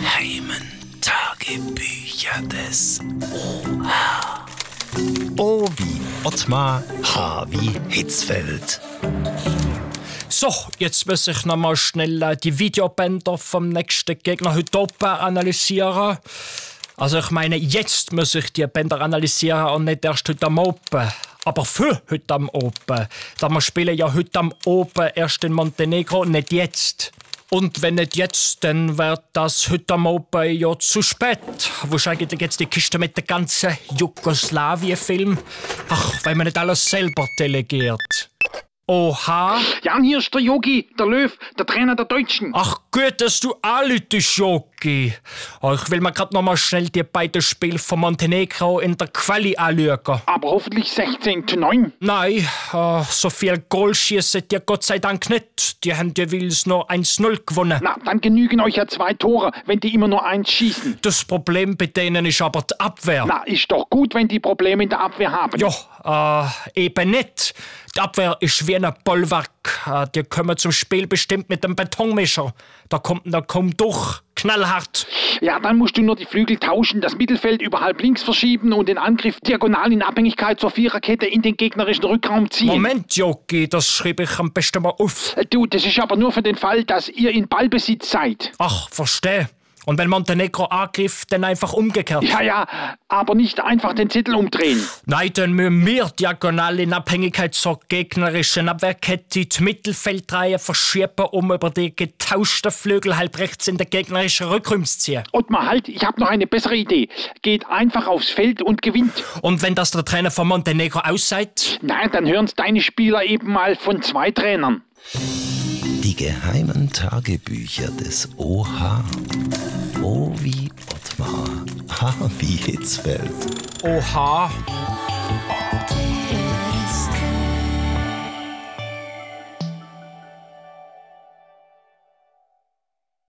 geheimen Tagebücher des OH. O wie Ottmar, H wie Hitzfeld. So, jetzt muss ich noch mal schnell äh, die Videobänder vom nächsten Gegner heute oben analysieren. Also ich meine, jetzt muss ich die Bänder analysieren und nicht erst heute am Oben. Aber für heute am Oben. Da wir spielen ja heute am Oben erst in Montenegro, nicht jetzt. Und wenn nicht jetzt, dann wird das heute Oben ja zu spät. Ist eigentlich jetzt die Kiste mit dem ganzen Jugoslawien-Film? Ach, weil man nicht alles selber delegiert. Oha. Jan, hier ist der Yogi, der Löw, der Trainer der Deutschen. Ach gut, dass du anlütest, Jogi. Oh, ich will mir grad noch mal schnell die beiden Spiele von Montenegro in der Quali anschauen. Aber hoffentlich 16 zu 9. Nein, äh, so viel Goal schießen die Gott sei Dank nicht. Die haben jeweils nur 1-0 gewonnen. Na, dann genügen euch ja zwei Tore, wenn die immer nur eins schießen. Das Problem bei denen ist aber die Abwehr. Na, ist doch gut, wenn die Probleme in der Abwehr haben. Ja, äh, eben nicht. Die Abwehr ist wie ein Bollwerk. Äh, die kommen zum Spiel bestimmt mit dem Betonmischer. Da kommt da kaum durch. Knallhart. Ja, dann musst du nur die Flügel tauschen, das Mittelfeld über halb links verschieben und den Angriff diagonal in Abhängigkeit zur Viererkette in den gegnerischen Rückraum ziehen. Moment, Jogi, das schreibe ich am besten mal auf. Äh, Du, das ist aber nur für den Fall, dass ihr in Ballbesitz seid. Ach, verstehe. Und wenn Montenegro angreift, dann einfach umgekehrt. Ja, ja, aber nicht einfach den Zettel umdrehen. Nein, dann müssen wir diagonal in Abhängigkeit zur gegnerischen Abwehrkette die Mittelfeldreihe verschieben, um über die getauschten Flügel halb rechts in den gegnerischen Rückraum zu ziehen. Ottmar, halt, ich habe noch eine bessere Idee. Geht einfach aufs Feld und gewinnt. Und wenn das der Trainer von Montenegro aussagt? Nein, dann hören's deine Spieler eben mal von zwei Trainern. Die geheimen Tagebücher des OH. O wie Ottmar, H wie Hitzfeld. Oha.